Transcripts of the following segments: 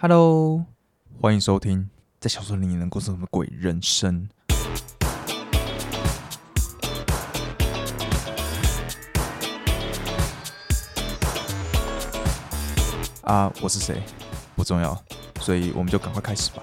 Hello，欢迎收听，在小说里你能过什么鬼人生？啊，我是谁？不重要，所以我们就赶快开始吧。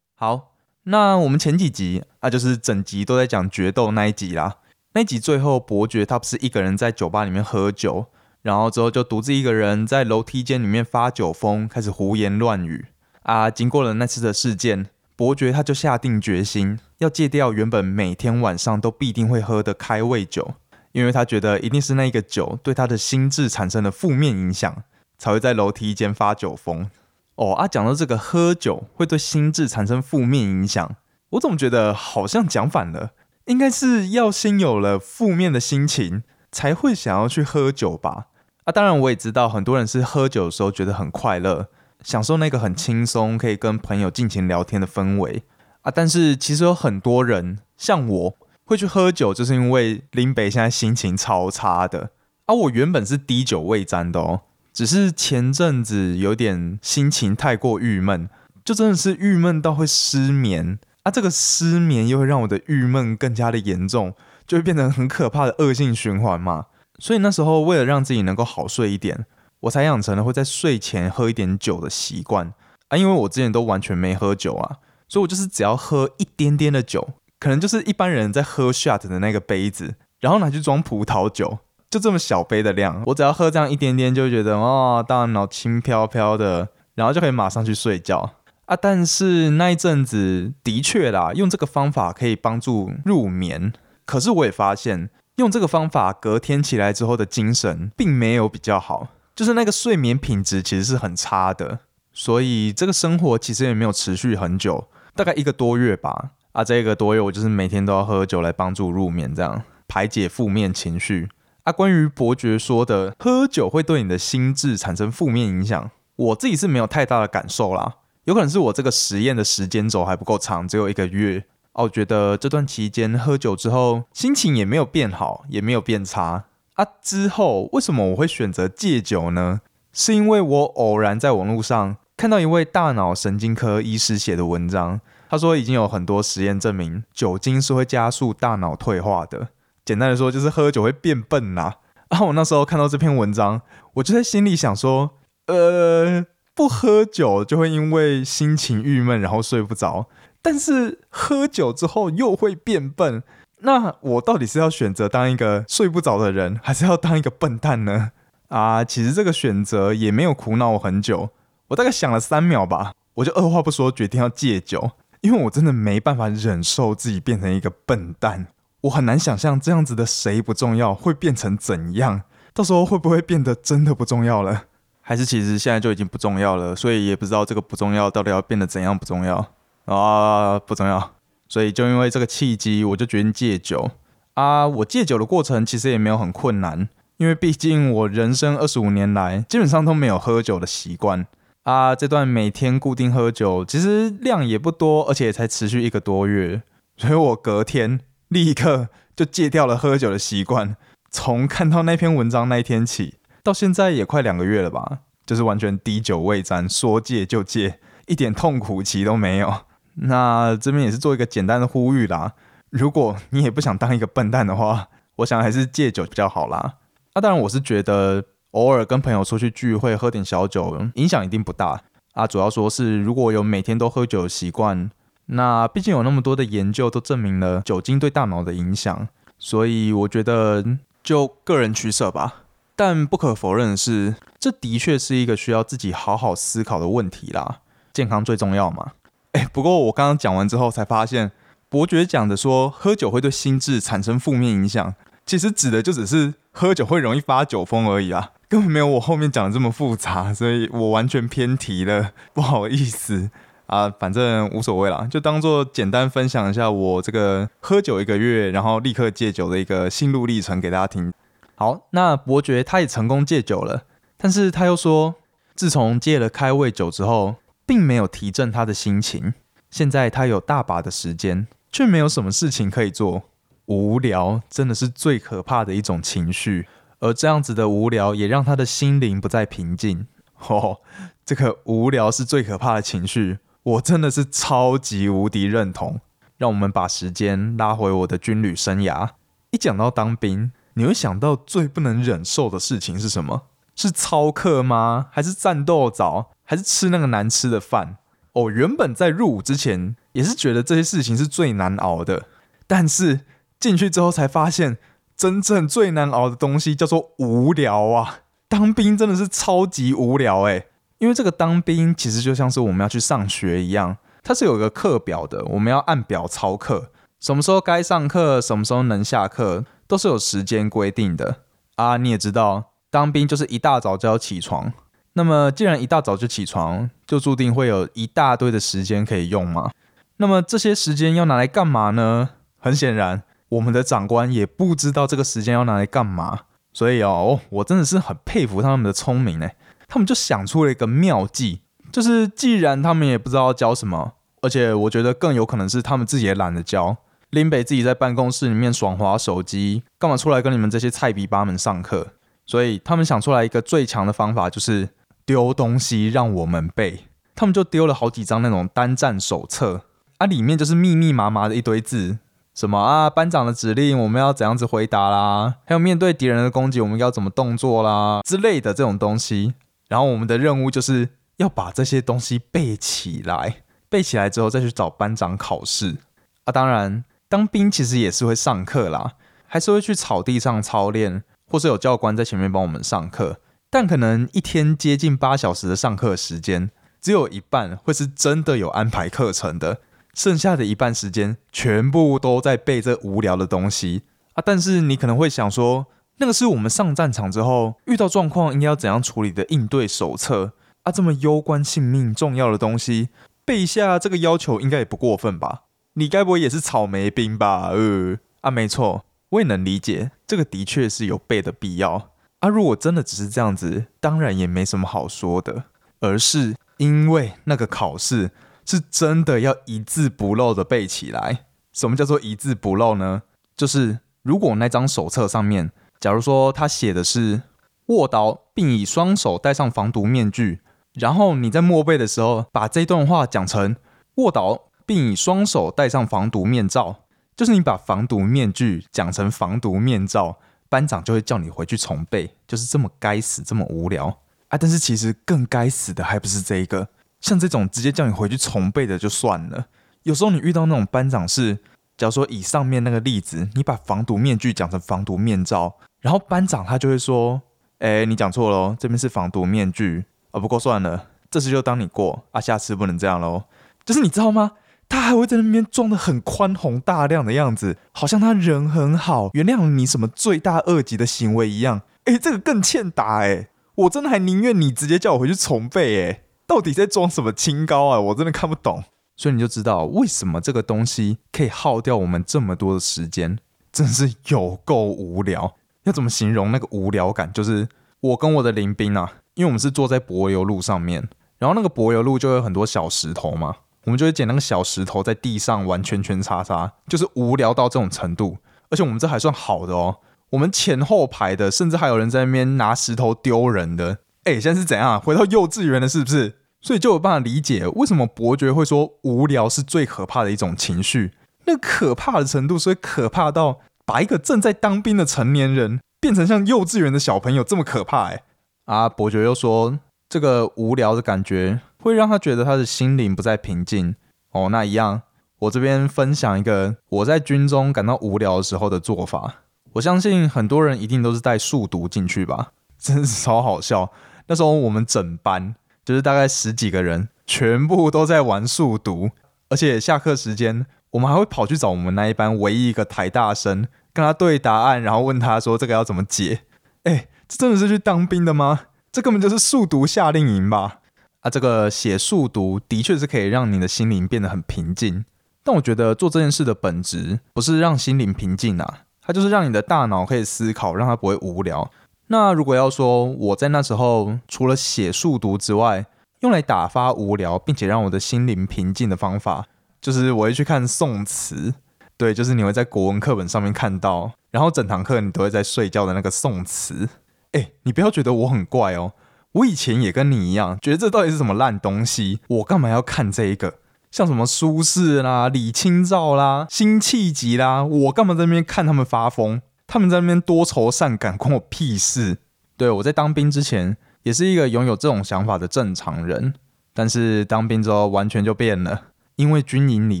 好，那我们前几集啊，就是整集都在讲决斗那一集啦。那一集最后，伯爵他不是一个人在酒吧里面喝酒，然后之后就独自一个人在楼梯间里面发酒疯，开始胡言乱语啊。经过了那次的事件，伯爵他就下定决心要戒掉原本每天晚上都必定会喝的开胃酒，因为他觉得一定是那个酒对他的心智产生了负面影响，才会在楼梯间发酒疯。哦啊，讲到这个喝酒会对心智产生负面影响，我怎么觉得好像讲反了？应该是要先有了负面的心情，才会想要去喝酒吧？啊，当然我也知道很多人是喝酒的时候觉得很快乐，享受那个很轻松可以跟朋友尽情聊天的氛围啊。但是其实有很多人像我会去喝酒，就是因为林北现在心情超差的啊。我原本是滴酒未沾的哦，只是前阵子有点心情太过郁闷，就真的是郁闷到会失眠。啊，这个失眠又会让我的郁闷更加的严重，就会变成很可怕的恶性循环嘛。所以那时候为了让自己能够好睡一点，我才养成了会在睡前喝一点酒的习惯啊。因为我之前都完全没喝酒啊，所以我就是只要喝一点点的酒，可能就是一般人在喝 shot 的那个杯子，然后拿去装葡萄酒，就这么小杯的量，我只要喝这样一点点，就觉得哦，大脑轻飘飘的，然后就可以马上去睡觉。啊，但是那一阵子的确啦，用这个方法可以帮助入眠。可是我也发现，用这个方法隔天起来之后的精神并没有比较好，就是那个睡眠品质其实是很差的。所以这个生活其实也没有持续很久，大概一个多月吧。啊，这一个多月我就是每天都要喝酒来帮助入眠，这样排解负面情绪。啊，关于伯爵说的喝酒会对你的心智产生负面影响，我自己是没有太大的感受啦。有可能是我这个实验的时间轴还不够长，只有一个月我觉得这段期间喝酒之后，心情也没有变好，也没有变差啊。之后为什么我会选择戒酒呢？是因为我偶然在网络上看到一位大脑神经科医师写的文章，他说已经有很多实验证明酒精是会加速大脑退化的。简单的说，就是喝酒会变笨呐。啊，我那时候看到这篇文章，我就在心里想说，呃。不喝酒就会因为心情郁闷，然后睡不着。但是喝酒之后又会变笨，那我到底是要选择当一个睡不着的人，还是要当一个笨蛋呢？啊，其实这个选择也没有苦恼我很久。我大概想了三秒吧，我就二话不说决定要戒酒，因为我真的没办法忍受自己变成一个笨蛋。我很难想象这样子的谁不重要会变成怎样，到时候会不会变得真的不重要了？还是其实现在就已经不重要了，所以也不知道这个不重要到底要变得怎样不重要啊，不重要。所以就因为这个契机，我就决定戒酒啊。我戒酒的过程其实也没有很困难，因为毕竟我人生二十五年来基本上都没有喝酒的习惯啊。这段每天固定喝酒，其实量也不多，而且才持续一个多月，所以我隔天立刻就戒掉了喝酒的习惯。从看到那篇文章那一天起。到现在也快两个月了吧，就是完全滴酒未沾，说戒就戒，一点痛苦期都没有。那这边也是做一个简单的呼吁啦，如果你也不想当一个笨蛋的话，我想还是戒酒比较好啦。那当然，我是觉得偶尔跟朋友出去聚会喝点小酒，影响一定不大啊。主要说是如果有每天都喝酒的习惯，那毕竟有那么多的研究都证明了酒精对大脑的影响，所以我觉得就个人取舍吧。但不可否认的是，这的确是一个需要自己好好思考的问题啦。健康最重要嘛？哎，不过我刚刚讲完之后才发现，伯爵讲的说喝酒会对心智产生负面影响，其实指的就只是喝酒会容易发酒疯而已啊，根本没有我后面讲的这么复杂，所以我完全偏题了，不好意思啊，反正无所谓啦，就当做简单分享一下我这个喝酒一个月，然后立刻戒酒的一个心路历程给大家听。好，那伯爵他也成功戒酒了，但是他又说，自从戒了开胃酒之后，并没有提振他的心情。现在他有大把的时间，却没有什么事情可以做，无聊真的是最可怕的一种情绪。而这样子的无聊也让他的心灵不再平静。哦，这个无聊是最可怕的情绪，我真的是超级无敌认同。让我们把时间拉回我的军旅生涯。一讲到当兵，你会想到最不能忍受的事情是什么？是操课吗？还是战斗早？还是吃那个难吃的饭？哦，原本在入伍之前也是觉得这些事情是最难熬的，但是进去之后才发现，真正最难熬的东西叫做无聊啊！当兵真的是超级无聊诶，因为这个当兵其实就像是我们要去上学一样。它是有一个课表的，我们要按表操课，什么时候该上课，什么时候能下课，都是有时间规定的啊。你也知道，当兵就是一大早就要起床，那么既然一大早就起床，就注定会有一大堆的时间可以用嘛。那么这些时间要拿来干嘛呢？很显然，我们的长官也不知道这个时间要拿来干嘛，所以哦，我真的是很佩服他们的聪明哎，他们就想出了一个妙计。就是既然他们也不知道教什么，而且我觉得更有可能是他们自己也懒得教，林北自己在办公室里面爽滑手机，干嘛出来跟你们这些菜逼八们上课？所以他们想出来一个最强的方法，就是丢东西让我们背。他们就丢了好几张那种单战手册，啊，里面就是密密麻麻的一堆字，什么啊班长的指令我们要怎样子回答啦，还有面对敌人的攻击我们要怎么动作啦之类的这种东西。然后我们的任务就是。要把这些东西背起来，背起来之后再去找班长考试啊！当然，当兵其实也是会上课啦，还是会去草地上操练，或是有教官在前面帮我们上课。但可能一天接近八小时的上课时间，只有一半会是真的有安排课程的，剩下的一半时间全部都在背这无聊的东西啊！但是你可能会想说，那个是我们上战场之后遇到状况应该要怎样处理的应对手册。啊，这么攸关性命、重要的东西，背一下这个要求应该也不过分吧？你该不会也是草莓兵吧？呃，啊，没错，我也能理解，这个的确是有背的必要。啊，如果真的只是这样子，当然也没什么好说的。而是因为那个考试是真的要一字不漏的背起来。什么叫做一字不漏呢？就是如果那张手册上面，假如说他写的是卧倒，并以双手戴上防毒面具。然后你在默背的时候，把这段话讲成卧倒，并以双手戴上防毒面罩，就是你把防毒面具讲成防毒面罩，班长就会叫你回去重背，就是这么该死，这么无聊啊！但是其实更该死的还不是这一个，像这种直接叫你回去重背的就算了，有时候你遇到那种班长是，假如说以上面那个例子，你把防毒面具讲成防毒面罩，然后班长他就会说，哎，你讲错了，这边是防毒面具。啊，不过算了，这次就当你过啊，下次不能这样喽。就是你知道吗？他还会在那边装的很宽宏大量的样子，好像他人很好，原谅你什么罪大恶极的行为一样。哎，这个更欠打哎！我真的还宁愿你直接叫我回去重背哎，到底在装什么清高啊？我真的看不懂。所以你就知道为什么这个东西可以耗掉我们这么多的时间，真是有够无聊。要怎么形容那个无聊感？就是我跟我的林兵啊。因为我们是坐在柏油路上面，然后那个柏油路就有很多小石头嘛，我们就会捡那个小石头在地上玩圈圈叉叉，就是无聊到这种程度。而且我们这还算好的哦，我们前后排的甚至还有人在那边拿石头丢人的。哎，现在是怎样？回到幼稚园了是不是？所以就有办法理解为什么伯爵会说无聊是最可怕的一种情绪。那可怕的程度，所以可怕到把一个正在当兵的成年人变成像幼稚园的小朋友这么可怕？哎。啊，伯爵又说，这个无聊的感觉会让他觉得他的心灵不再平静。哦，那一样，我这边分享一个我在军中感到无聊的时候的做法。我相信很多人一定都是带数独进去吧，真是超好笑。那时候我们整班就是大概十几个人，全部都在玩数独，而且下课时间我们还会跑去找我们那一班唯一一个台大生，跟他对答案，然后问他说这个要怎么解？哎。这真的是去当兵的吗？这根本就是速读夏令营吧！啊，这个写速读的确是可以让你的心灵变得很平静，但我觉得做这件事的本质不是让心灵平静啊，它就是让你的大脑可以思考，让它不会无聊。那如果要说我在那时候除了写速读之外，用来打发无聊并且让我的心灵平静的方法，就是我会去看宋词。对，就是你会在国文课本上面看到，然后整堂课你都会在睡觉的那个宋词。哎，你不要觉得我很怪哦，我以前也跟你一样，觉得这到底是什么烂东西，我干嘛要看这一个？像什么苏轼啦、李清照啦、辛弃疾啦，我干嘛在那边看他们发疯？他们在那边多愁善感，关我屁事！对我在当兵之前也是一个拥有这种想法的正常人，但是当兵之后完全就变了，因为军营里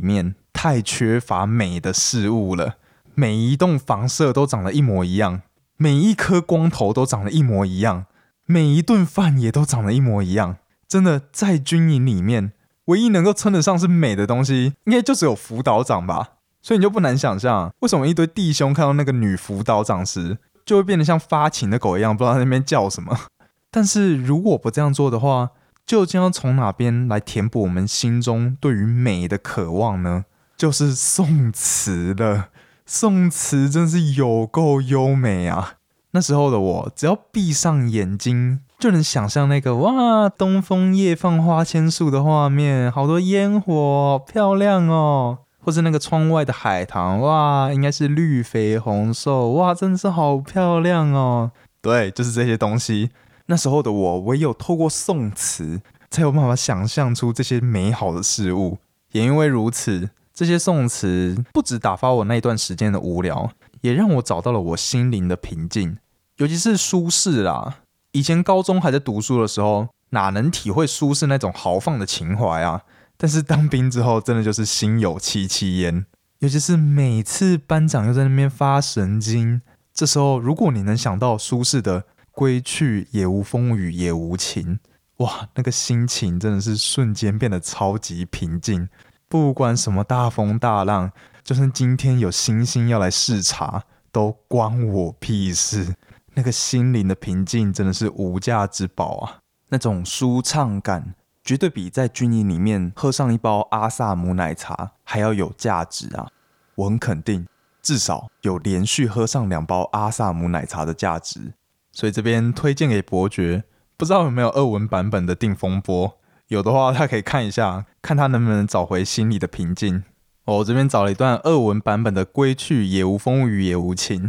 面太缺乏美的事物了，每一栋房舍都长得一模一样，每一颗光头都长得一模一样，每一顿饭也都长得一模一样，真的在军营里面。唯一能够称得上是美的东西，应该就只有辅导长吧。所以你就不难想象，为什么一堆弟兄看到那个女辅导长时，就会变得像发情的狗一样，不知道在那边叫什么。但是如果不这样做的话，究竟要从哪边来填补我们心中对于美的渴望呢？就是宋词了。宋词真是有够优美啊！那时候的我，只要闭上眼睛。就能想象那个哇，东风夜放花千树的画面，好多烟火，漂亮哦！或是那个窗外的海棠，哇，应该是绿肥红瘦，哇，真的是好漂亮哦！对，就是这些东西。那时候的我，唯有透过宋词，才有办法想象出这些美好的事物。也因为如此，这些宋词不止打发我那一段时间的无聊，也让我找到了我心灵的平静。尤其是苏轼啦。以前高中还在读书的时候，哪能体会苏轼那种豪放的情怀啊？但是当兵之后，真的就是心有戚戚焉。尤其是每次班长又在那边发神经，这时候如果你能想到苏轼的“归去，也无风雨也无晴”，哇，那个心情真的是瞬间变得超级平静。不管什么大风大浪，就算今天有星星要来视察，都关我屁事。那个心灵的平静真的是无价之宝啊！那种舒畅感绝对比在军营里面喝上一包阿萨姆奶茶还要有价值啊！我很肯定，至少有连续喝上两包阿萨姆奶茶的价值。所以这边推荐给伯爵，不知道有没有二文版本的《定风波》，有的话他可以看一下，看他能不能找回心里的平静。我这边找了一段二文版本的《归去，也无风雨也无晴》。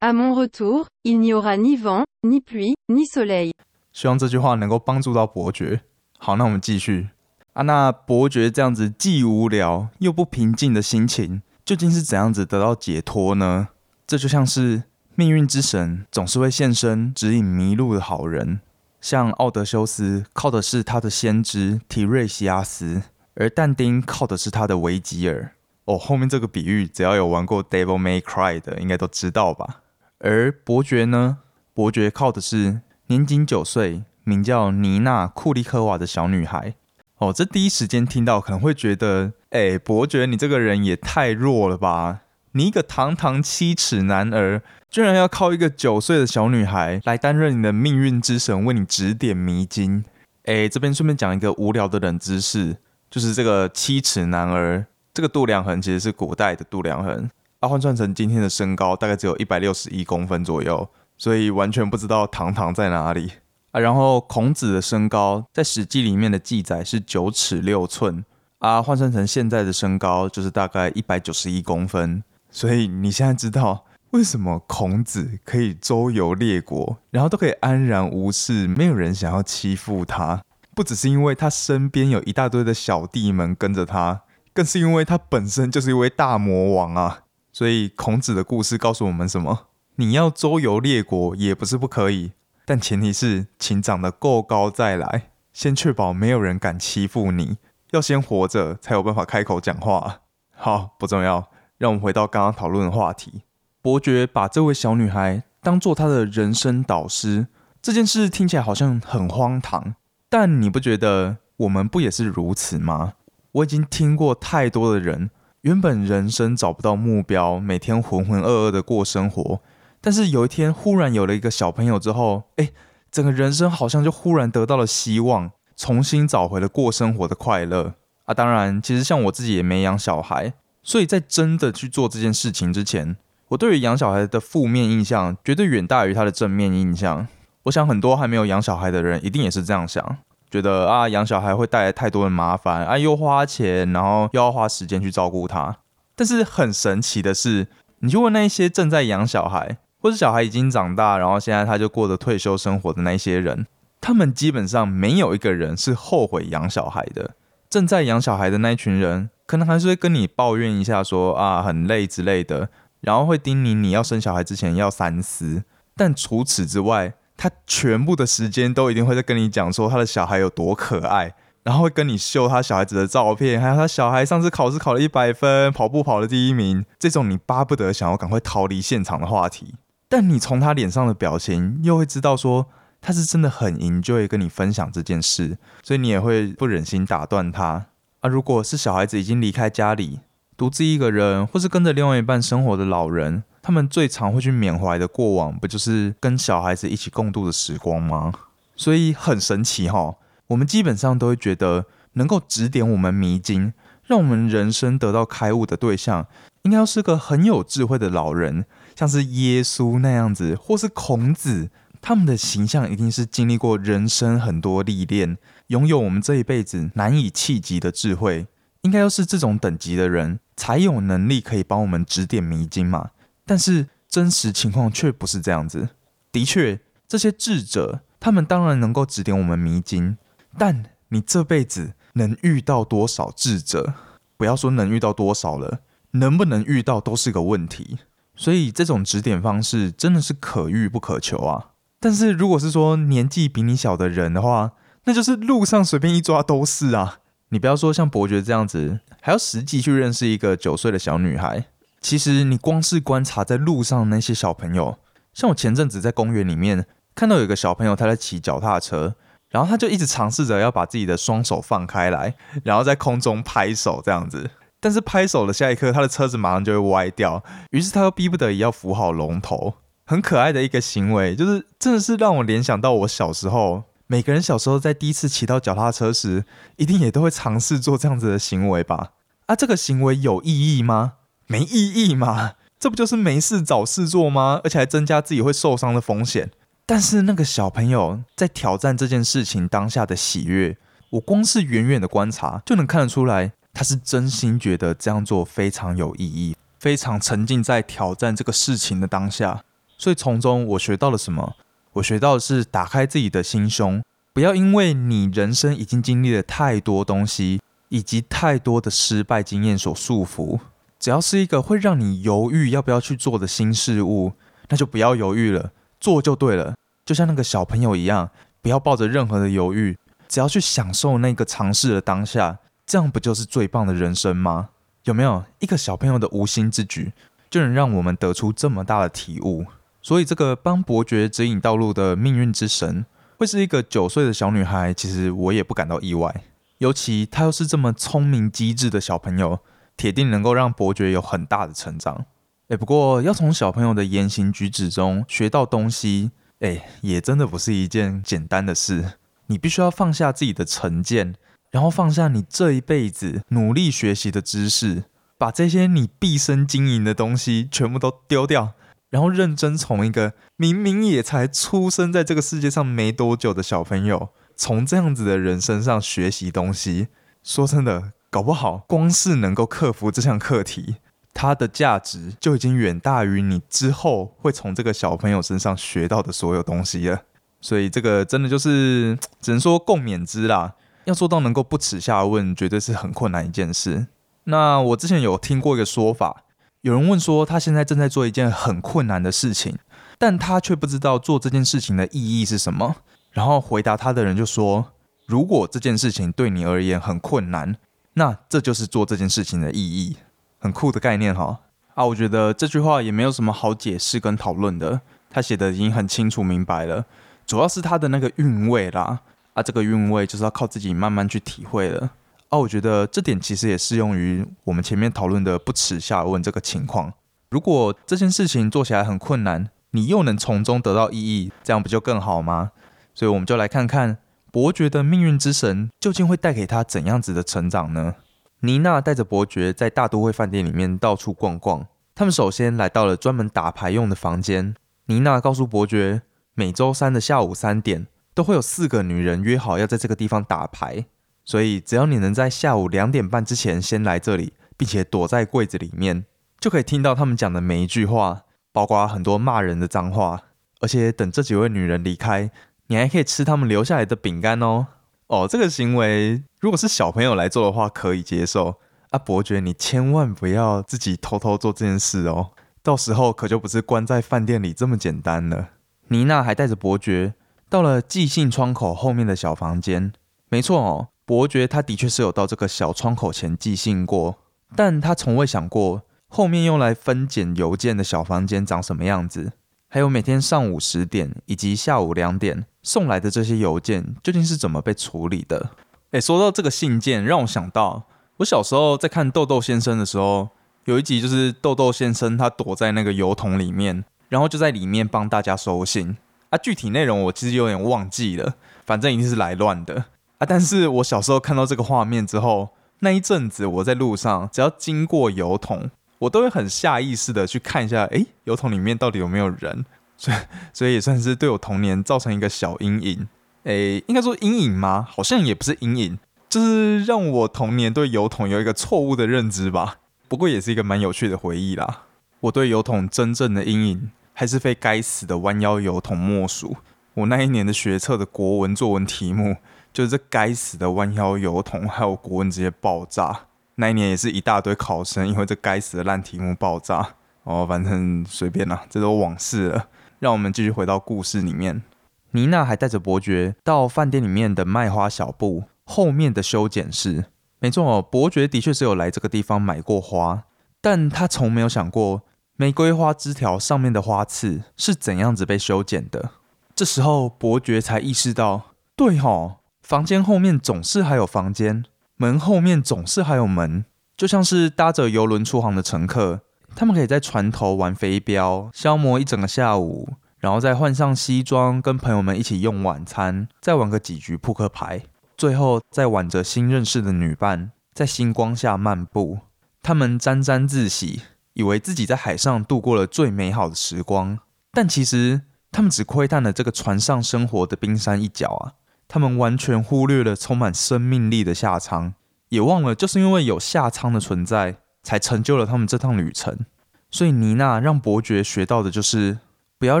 À mon retour, il n'y aura ni vent, ni pluie, ni soleil。希望这句话能够帮助到伯爵。好，那我们继续。啊，那伯爵这样子既无聊又不平静的心情，究竟是怎样子得到解脱呢？这就像是命运之神总是会现身指引迷路的好人，像奥德修斯靠的是他的先知提瑞西阿斯，而但丁靠的是他的维吉尔。哦，后面这个比喻，只要有玩过《Devil May Cry》的，应该都知道吧？而伯爵呢？伯爵靠的是年仅九岁、名叫妮娜·库利科娃的小女孩。哦，这第一时间听到可能会觉得，哎，伯爵你这个人也太弱了吧！你一个堂堂七尺男儿，居然要靠一个九岁的小女孩来担任你的命运之神，为你指点迷津。哎，这边顺便讲一个无聊的冷知识，就是这个七尺男儿，这个度量衡其实是古代的度量衡。换算成今天的身高，大概只有一百六十一公分左右，所以完全不知道堂堂在哪里啊。然后孔子的身高在《史记》里面的记载是九尺六寸啊，换算成现在的身高就是大概一百九十一公分。所以你现在知道为什么孔子可以周游列国，然后都可以安然无事，没有人想要欺负他，不只是因为他身边有一大堆的小弟们跟着他，更是因为他本身就是一位大魔王啊。所以孔子的故事告诉我们什么？你要周游列国也不是不可以，但前提是请长得够高再来，先确保没有人敢欺负你。要先活着才有办法开口讲话。好，不重要，让我们回到刚刚讨论的话题。伯爵把这位小女孩当做他的人生导师，这件事听起来好像很荒唐，但你不觉得我们不也是如此吗？我已经听过太多的人。原本人生找不到目标，每天浑浑噩噩的过生活，但是有一天忽然有了一个小朋友之后，哎，整个人生好像就忽然得到了希望，重新找回了过生活的快乐啊！当然，其实像我自己也没养小孩，所以在真的去做这件事情之前，我对于养小孩的负面印象绝对远大于他的正面印象。我想很多还没有养小孩的人一定也是这样想。觉得啊，养小孩会带来太多的麻烦啊，又花钱，然后又要花时间去照顾他。但是很神奇的是，你就问那些正在养小孩，或是小孩已经长大，然后现在他就过着退休生活的那些人，他们基本上没有一个人是后悔养小孩的。正在养小孩的那一群人，可能还是会跟你抱怨一下说啊很累之类的，然后会叮咛你要生小孩之前要三思。但除此之外，他全部的时间都一定会在跟你讲说他的小孩有多可爱。然后会跟你秀他小孩子的照片，还有他小孩上次考试考了一百分，跑步跑了第一名，这种你巴不得想要赶快逃离现场的话题。但你从他脸上的表情，又会知道说他是真的很 enjoy 跟你分享这件事，所以你也会不忍心打断他。啊，如果是小孩子已经离开家里，独自一个人，或是跟着另外一半生活的老人，他们最常会去缅怀的过往，不就是跟小孩子一起共度的时光吗？所以很神奇哈。我们基本上都会觉得，能够指点我们迷津，让我们人生得到开悟的对象，应该要是个很有智慧的老人，像是耶稣那样子，或是孔子，他们的形象一定是经历过人生很多历练，拥有我们这一辈子难以企及的智慧，应该要是这种等级的人，才有能力可以帮我们指点迷津嘛。但是真实情况却不是这样子。的确，这些智者，他们当然能够指点我们迷津。但你这辈子能遇到多少智者？不要说能遇到多少了，能不能遇到都是个问题。所以这种指点方式真的是可遇不可求啊。但是如果是说年纪比你小的人的话，那就是路上随便一抓都是啊。你不要说像伯爵这样子，还要实际去认识一个九岁的小女孩。其实你光是观察在路上那些小朋友，像我前阵子在公园里面看到有个小朋友他在骑脚踏车。然后他就一直尝试着要把自己的双手放开来，然后在空中拍手这样子。但是拍手的下一刻，他的车子马上就会歪掉，于是他又逼不得已要扶好龙头。很可爱的一个行为，就是真的是让我联想到我小时候。每个人小时候在第一次骑到脚踏车时，一定也都会尝试做这样子的行为吧？啊，这个行为有意义吗？没意义嘛？这不就是没事找事做吗？而且还增加自己会受伤的风险。但是那个小朋友在挑战这件事情当下的喜悦，我光是远远的观察就能看得出来，他是真心觉得这样做非常有意义，非常沉浸在挑战这个事情的当下。所以从中我学到了什么？我学到的是打开自己的心胸，不要因为你人生已经经历了太多东西，以及太多的失败经验所束缚。只要是一个会让你犹豫要不要去做的新事物，那就不要犹豫了。做就对了，就像那个小朋友一样，不要抱着任何的犹豫，只要去享受那个尝试的当下，这样不就是最棒的人生吗？有没有一个小朋友的无心之举，就能让我们得出这么大的体悟？所以，这个帮伯爵指引道路的命运之神，会是一个九岁的小女孩，其实我也不感到意外。尤其她又是这么聪明机智的小朋友，铁定能够让伯爵有很大的成长。哎，不过要从小朋友的言行举止中学到东西，哎，也真的不是一件简单的事。你必须要放下自己的成见，然后放下你这一辈子努力学习的知识，把这些你毕生经营的东西全部都丢掉，然后认真从一个明明也才出生在这个世界上没多久的小朋友，从这样子的人身上学习东西。说真的，搞不好光是能够克服这项课题。它的价值就已经远大于你之后会从这个小朋友身上学到的所有东西了，所以这个真的就是只能说共勉之啦。要做到能够不耻下问，绝对是很困难一件事。那我之前有听过一个说法，有人问说他现在正在做一件很困难的事情，但他却不知道做这件事情的意义是什么。然后回答他的人就说：“如果这件事情对你而言很困难，那这就是做这件事情的意义。”很酷的概念哈啊！我觉得这句话也没有什么好解释跟讨论的，他写的已经很清楚明白了。主要是他的那个韵味啦啊，这个韵味就是要靠自己慢慢去体会了啊。我觉得这点其实也适用于我们前面讨论的不耻下问这个情况。如果这件事情做起来很困难，你又能从中得到意义，这样不就更好吗？所以我们就来看看伯爵的命运之神究竟会带给他怎样子的成长呢？妮娜带着伯爵在大都会饭店里面到处逛逛。他们首先来到了专门打牌用的房间。妮娜告诉伯爵，每周三的下午三点都会有四个女人约好要在这个地方打牌，所以只要你能在下午两点半之前先来这里，并且躲在柜子里面，就可以听到他们讲的每一句话。包括很多骂人的脏话。而且等这几位女人离开，你还可以吃他们留下来的饼干哦。哦，这个行为如果是小朋友来做的话，可以接受。啊，伯爵，你千万不要自己偷偷做这件事哦，到时候可就不是关在饭店里这么简单了。妮娜还带着伯爵到了寄信窗口后面的小房间。没错哦，伯爵他的确是有到这个小窗口前寄信过，但他从未想过后面用来分拣邮件的小房间长什么样子，还有每天上午十点以及下午两点送来的这些邮件究竟是怎么被处理的。诶，说到这个信件，让我想到。我小时候在看豆豆先生的时候，有一集就是豆豆先生他躲在那个油桶里面，然后就在里面帮大家收信啊。具体内容我其实有点忘记了，反正一定是来乱的 啊。但是我小时候看到这个画面之后，那一阵子我在路上只要经过油桶，我都会很下意识的去看一下，诶，油桶里面到底有没有人？所以所以也算是对我童年造成一个小阴影。诶，应该说阴影吗？好像也不是阴影。就是让我童年对油桶有一个错误的认知吧，不过也是一个蛮有趣的回忆啦。我对油桶真正的阴影，还是非该死的弯腰油桶莫属。我那一年的学测的国文作文题目，就是这该死的弯腰油桶，还有国文直接爆炸。那一年也是一大堆考生因为这该死的烂题目爆炸。哦，反正随便啦，这都往事了。让我们继续回到故事里面。妮娜还带着伯爵到饭店里面的卖花小布。后面的修剪室，没错哦，伯爵的确是有来这个地方买过花，但他从没有想过玫瑰花枝条上面的花刺是怎样子被修剪的。这时候，伯爵才意识到，对哦，房间后面总是还有房间，门后面总是还有门，就像是搭着游轮出航的乘客，他们可以在船头玩飞镖，消磨一整个下午，然后再换上西装，跟朋友们一起用晚餐，再玩个几局扑克牌。最后，再挽着新认识的女伴，在星光下漫步，他们沾沾自喜，以为自己在海上度过了最美好的时光。但其实，他们只窥探了这个船上生活的冰山一角啊！他们完全忽略了充满生命力的下舱，也忘了就是因为有下舱的存在，才成就了他们这趟旅程。所以，妮娜让伯爵学到的就是，不要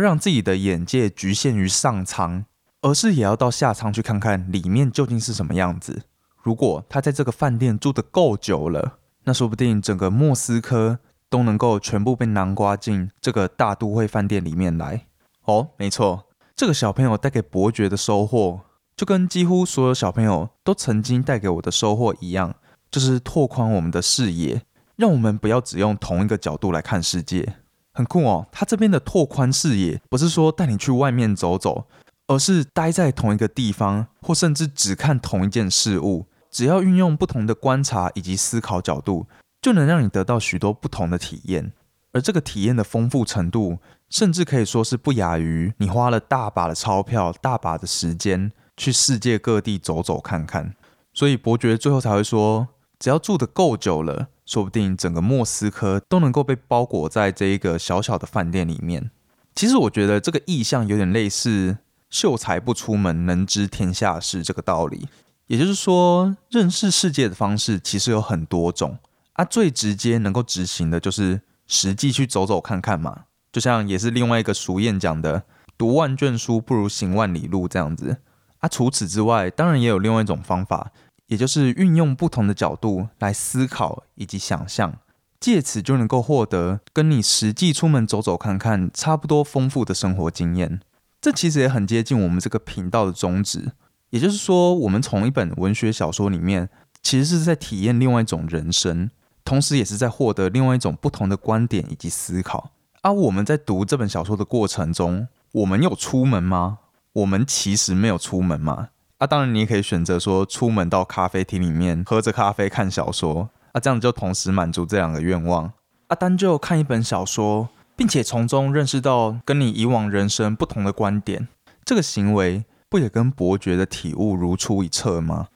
让自己的眼界局限于上舱。而是也要到下舱去看看里面究竟是什么样子。如果他在这个饭店住的够久了，那说不定整个莫斯科都能够全部被南瓜进这个大都会饭店里面来。哦，没错，这个小朋友带给伯爵的收获，就跟几乎所有小朋友都曾经带给我的收获一样，就是拓宽我们的视野，让我们不要只用同一个角度来看世界。很酷哦，他这边的拓宽视野，不是说带你去外面走走。而是待在同一个地方，或甚至只看同一件事物，只要运用不同的观察以及思考角度，就能让你得到许多不同的体验。而这个体验的丰富程度，甚至可以说是不亚于你花了大把的钞票、大把的时间去世界各地走走看看。所以伯爵最后才会说，只要住得够久了，说不定整个莫斯科都能够被包裹在这一个小小的饭店里面。其实我觉得这个意象有点类似。秀才不出门，能知天下事这个道理，也就是说，认识世界的方式其实有很多种啊。最直接能够执行的就是实际去走走看看嘛。就像也是另外一个俗谚讲的，读万卷书不如行万里路这样子啊。除此之外，当然也有另外一种方法，也就是运用不同的角度来思考以及想象，借此就能够获得跟你实际出门走走看看差不多丰富的生活经验。这其实也很接近我们这个频道的宗旨，也就是说，我们从一本文学小说里面，其实是在体验另外一种人生，同时也是在获得另外一种不同的观点以及思考。而我们在读这本小说的过程中，我们有出门吗？我们其实没有出门嘛。啊，当然你也可以选择说，出门到咖啡厅里面喝着咖啡看小说，啊，这样就同时满足这两个愿望。啊，单就看一本小说。并且从中认识到跟你以往人生不同的观点，这个行为不也跟伯爵的体悟如出一辙吗？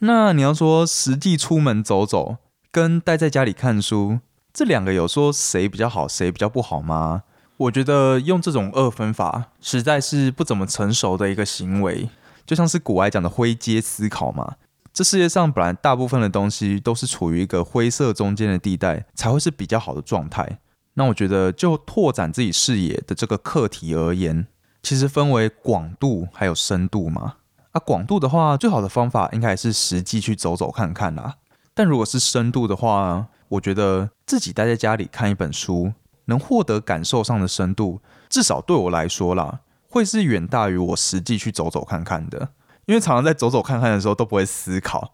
那你要说实际出门走走，跟待在家里看书，这两个有说谁比较好，谁比较不好吗？我觉得用这种二分法实在是不怎么成熟的一个行为，就像是古埃讲的灰阶思考嘛。这世界上本来大部分的东西都是处于一个灰色中间的地带，才会是比较好的状态。那我觉得，就拓展自己视野的这个课题而言，其实分为广度还有深度嘛。啊，广度的话，最好的方法应该是实际去走走看看啦。但如果是深度的话，我觉得自己待在家里看一本书，能获得感受上的深度，至少对我来说啦，会是远大于我实际去走走看看的。因为常常在走走看看的时候都不会思考，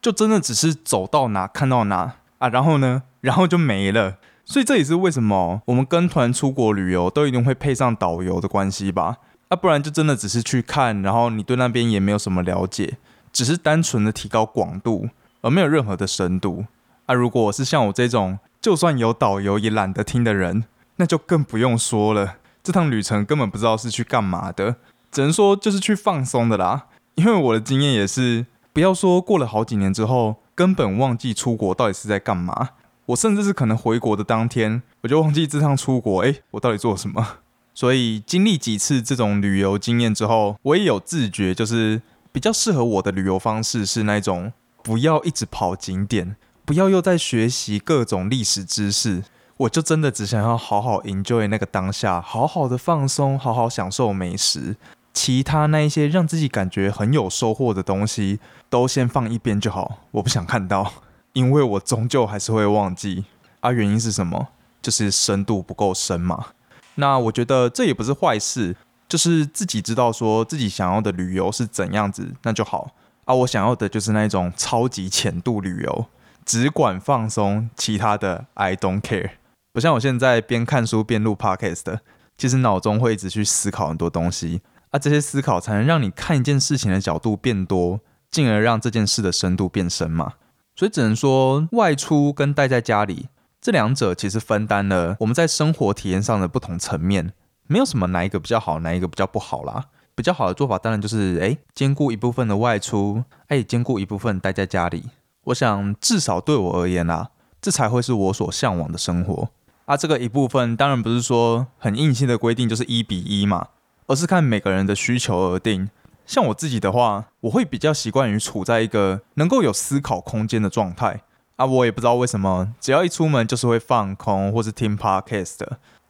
就真的只是走到哪看到哪啊，然后呢，然后就没了。所以这也是为什么我们跟团出国旅游都一定会配上导游的关系吧？啊，不然就真的只是去看，然后你对那边也没有什么了解，只是单纯的提高广度，而没有任何的深度。啊，如果是像我这种就算有导游也懒得听的人，那就更不用说了。这趟旅程根本不知道是去干嘛的，只能说就是去放松的啦。因为我的经验也是，不要说过了好几年之后，根本忘记出国到底是在干嘛。我甚至是可能回国的当天，我就忘记这趟出国，哎，我到底做什么？所以经历几次这种旅游经验之后，我也有自觉，就是比较适合我的旅游方式是那种不要一直跑景点，不要又在学习各种历史知识，我就真的只想要好好 enjoy 那个当下，好好的放松，好好享受美食，其他那一些让自己感觉很有收获的东西，都先放一边就好，我不想看到。因为我终究还是会忘记啊，原因是什么？就是深度不够深嘛。那我觉得这也不是坏事，就是自己知道说自己想要的旅游是怎样子，那就好啊。我想要的就是那种超级浅度旅游，只管放松，其他的 I don't care。不像我现在边看书边录 podcast，其实脑中会一直去思考很多东西啊。这些思考才能让你看一件事情的角度变多，进而让这件事的深度变深嘛。所以只能说，外出跟待在家里这两者其实分担了我们在生活体验上的不同层面，没有什么哪一个比较好，哪一个比较不好啦。比较好的做法当然就是，哎，兼顾一部分的外出，哎，兼顾一部分待在家里。我想至少对我而言啦，这才会是我所向往的生活。啊，这个一部分当然不是说很硬性的规定就是一比一嘛，而是看每个人的需求而定。像我自己的话，我会比较习惯于处在一个能够有思考空间的状态啊。我也不知道为什么，只要一出门就是会放空或是听 podcast，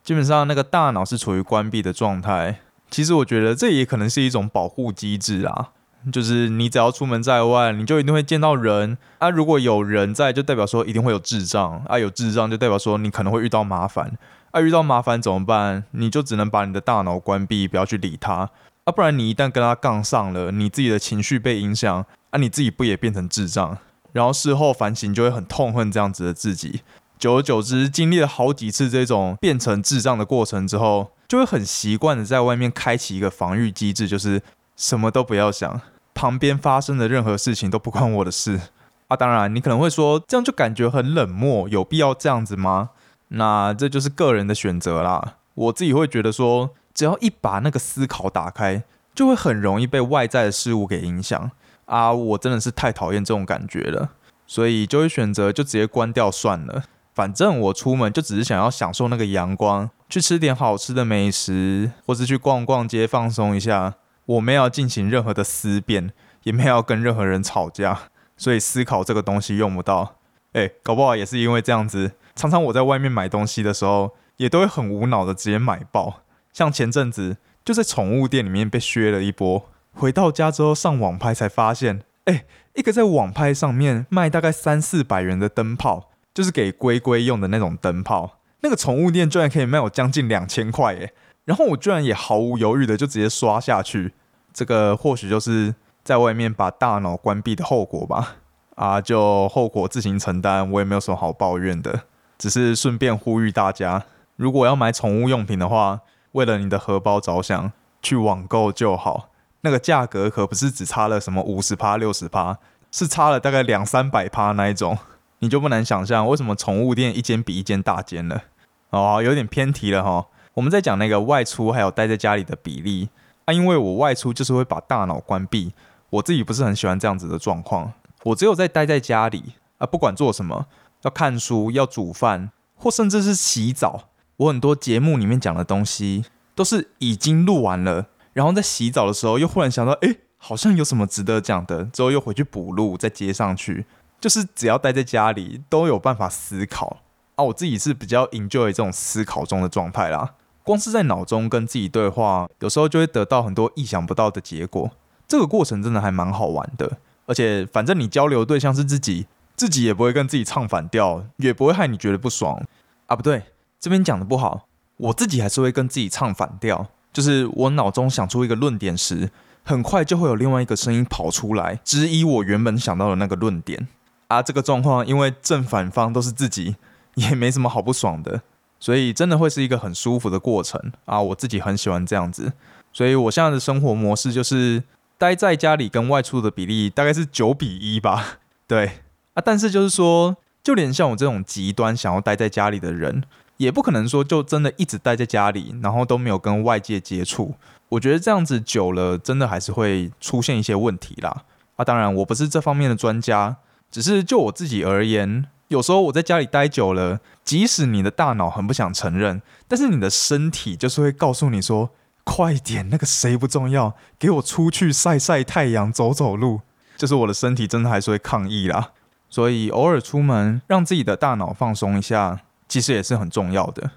基本上那个大脑是处于关闭的状态。其实我觉得这也可能是一种保护机制啊，就是你只要出门在外，你就一定会见到人啊。如果有人在，就代表说一定会有智障啊。有智障就代表说你可能会遇到麻烦啊。遇到麻烦怎么办？你就只能把你的大脑关闭，不要去理他。啊，不然你一旦跟他杠上了，你自己的情绪被影响，啊，你自己不也变成智障？然后事后反省就会很痛恨这样子的自己。久而久之，经历了好几次这种变成智障的过程之后，就会很习惯的在外面开启一个防御机制，就是什么都不要想，旁边发生的任何事情都不关我的事。啊，当然你可能会说，这样就感觉很冷漠，有必要这样子吗？那这就是个人的选择啦。我自己会觉得说。只要一把那个思考打开，就会很容易被外在的事物给影响啊！我真的是太讨厌这种感觉了，所以就会选择就直接关掉算了。反正我出门就只是想要享受那个阳光，去吃点好吃的美食，或是去逛逛街放松一下。我没有进行任何的思辨，也没有跟任何人吵架，所以思考这个东西用不到。哎，搞不好也是因为这样子，常常我在外面买东西的时候，也都会很无脑的直接买爆。像前阵子就在宠物店里面被削了一波，回到家之后上网拍才发现，哎，一个在网拍上面卖大概三四百元的灯泡，就是给龟龟用的那种灯泡，那个宠物店居然可以卖我将近两千块，哎，然后我居然也毫无犹豫的就直接刷下去，这个或许就是在外面把大脑关闭的后果吧，啊，就后果自行承担，我也没有什么好抱怨的，只是顺便呼吁大家，如果要买宠物用品的话。为了你的荷包着想，去网购就好。那个价格可不是只差了什么五十趴、六十趴，是差了大概两三百趴那一种。你就不难想象为什么宠物店一间比一间大间了。哦，有点偏题了哈。我们在讲那个外出还有待在家里的比例啊，因为我外出就是会把大脑关闭，我自己不是很喜欢这样子的状况。我只有在待在家里啊，不管做什么，要看书、要煮饭，或甚至是洗澡。我很多节目里面讲的东西都是已经录完了，然后在洗澡的时候又忽然想到，哎，好像有什么值得讲的，之后又回去补录，再接上去。就是只要待在家里都有办法思考！啊，我自己是比较 enjoy 这种思考中的状态啦。光是在脑中跟自己对话，有时候就会得到很多意想不到的结果。这个过程真的还蛮好玩的，而且反正你交流对象是自己，自己也不会跟自己唱反调，也不会害你觉得不爽啊。不对，这边讲的不好，我自己还是会跟自己唱反调。就是我脑中想出一个论点时，很快就会有另外一个声音跑出来质疑我原本想到的那个论点啊。这个状况因为正反方都是自己，也没什么好不爽的，所以真的会是一个很舒服的过程啊。我自己很喜欢这样子，所以我现在的生活模式就是。待在家里跟外出的比例大概是九比一吧，对啊，但是就是说，就连像我这种极端想要待在家里的人，也不可能说就真的一直待在家里，然后都没有跟外界接触。我觉得这样子久了，真的还是会出现一些问题啦。啊，当然我不是这方面的专家，只是就我自己而言，有时候我在家里待久了，即使你的大脑很不想承认，但是你的身体就是会告诉你说。快点，那个谁不重要，给我出去晒晒太阳，走走路。就是我的身体真的还是会抗议啦，所以偶尔出门，让自己的大脑放松一下，其实也是很重要的。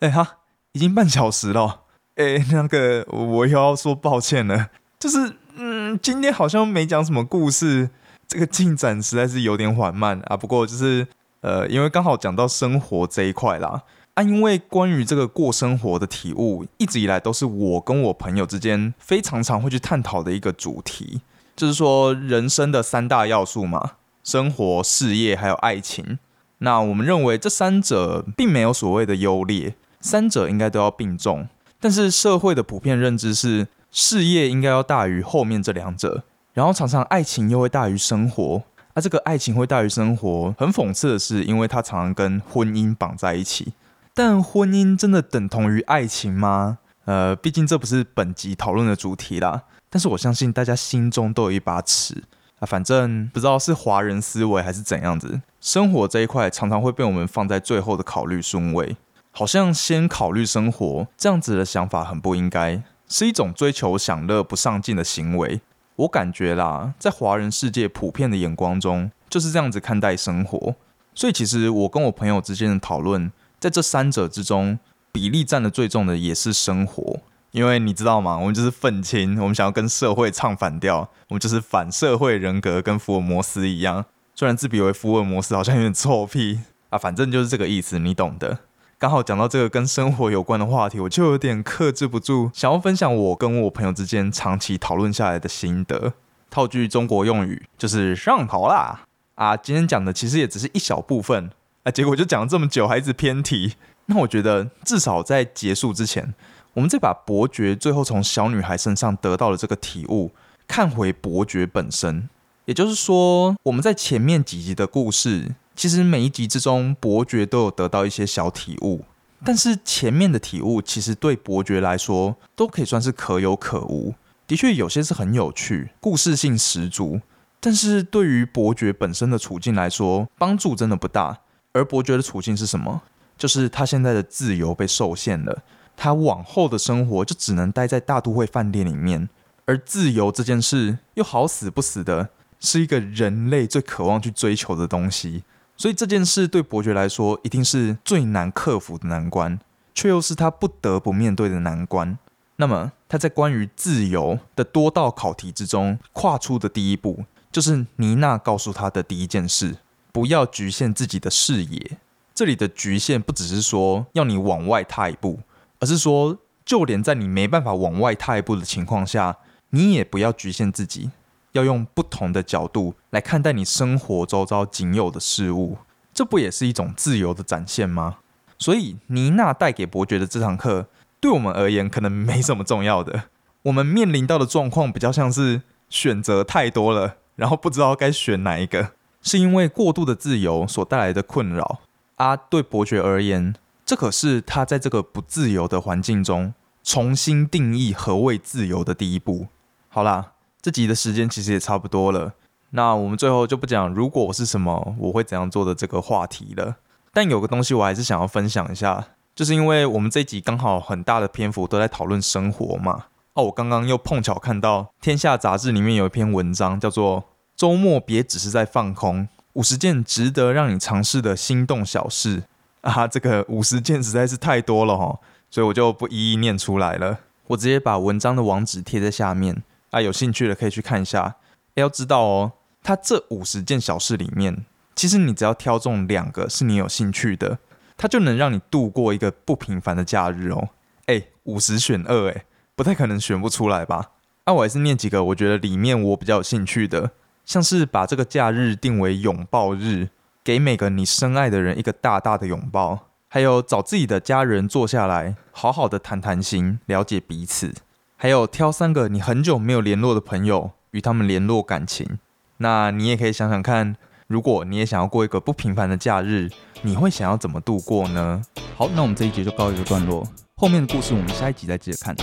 哎哈，已经半小时了，哎，那个我又要说抱歉了，就是嗯，今天好像没讲什么故事，这个进展实在是有点缓慢啊。不过就是呃，因为刚好讲到生活这一块啦。啊，因为关于这个过生活的体悟，一直以来都是我跟我朋友之间非常常会去探讨的一个主题，就是说人生的三大要素嘛，生活、事业还有爱情。那我们认为这三者并没有所谓的优劣，三者应该都要并重。但是社会的普遍认知是，事业应该要大于后面这两者，然后常常爱情又会大于生活。啊，这个爱情会大于生活，很讽刺的是，因为它常常跟婚姻绑在一起。但婚姻真的等同于爱情吗？呃，毕竟这不是本集讨论的主题啦。但是我相信大家心中都有一把尺啊。反正不知道是华人思维还是怎样子，生活这一块常常会被我们放在最后的考虑顺位，好像先考虑生活这样子的想法很不应该，是一种追求享乐不上进的行为。我感觉啦，在华人世界普遍的眼光中就是这样子看待生活。所以其实我跟我朋友之间的讨论。在这三者之中，比例占的最重的也是生活，因为你知道吗？我们就是愤青，我们想要跟社会唱反调，我们就是反社会人格，跟福尔摩斯一样。虽然自比为福尔摩斯好像有点臭屁啊，反正就是这个意思，你懂的。刚好讲到这个跟生活有关的话题，我就有点克制不住，想要分享我跟我朋友之间长期讨论下来的心得。套句中国用语，就是上头啦啊！今天讲的其实也只是一小部分啊。结果就讲了这么久，还一直偏题。那我觉得，至少在结束之前，我们再把伯爵最后从小女孩身上得到的这个体悟，看回伯爵本身。也就是说，我们在前面几集的故事，其实每一集之中，伯爵都有得到一些小体悟。但是前面的体悟，其实对伯爵来说，都可以算是可有可无。的确，有些是很有趣，故事性十足。但是对于伯爵本身的处境来说，帮助真的不大。而伯爵的处境是什么？就是他现在的自由被受限了，他往后的生活就只能待在大都会饭店里面。而自由这件事又好死不死的，是一个人类最渴望去追求的东西。所以这件事对伯爵来说，一定是最难克服的难关，却又是他不得不面对的难关。那么他在关于自由的多道考题之中，跨出的第一步，就是妮娜告诉他的第一件事。不要局限自己的视野。这里的局限不只是说要你往外踏一步，而是说，就连在你没办法往外踏一步的情况下，你也不要局限自己，要用不同的角度来看待你生活周遭仅有的事物。这不也是一种自由的展现吗？所以，妮娜带给伯爵的这堂课，对我们而言可能没什么重要的。我们面临到的状况比较像是选择太多了，然后不知道该选哪一个。是因为过度的自由所带来的困扰啊！对伯爵而言，这可是他在这个不自由的环境中重新定义何谓自由的第一步。好啦，这集的时间其实也差不多了，那我们最后就不讲如果我是什么，我会怎样做的这个话题了。但有个东西我还是想要分享一下，就是因为我们这集刚好很大的篇幅都在讨论生活嘛。哦，我刚刚又碰巧看到《天下》杂志里面有一篇文章，叫做。周末别只是在放空，五十件值得让你尝试的心动小事啊，这个五十件实在是太多了哈，所以我就不一一念出来了。我直接把文章的网址贴在下面啊，有兴趣的可以去看一下。要知道哦，它这五十件小事里面，其实你只要挑中两个是你有兴趣的，它就能让你度过一个不平凡的假日哦。哎，五十选二，哎，不太可能选不出来吧？那我还是念几个我觉得里面我比较有兴趣的，像是把这个假日定为拥抱日。给每个你深爱的人一个大大的拥抱，还有找自己的家人坐下来，好好的谈谈心，了解彼此，还有挑三个你很久没有联络的朋友，与他们联络感情。那你也可以想想看，如果你也想要过一个不平凡的假日，你会想要怎么度过呢？好，那我们这一集就告一个段落，后面的故事我们下一集再接着看。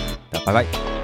拜拜。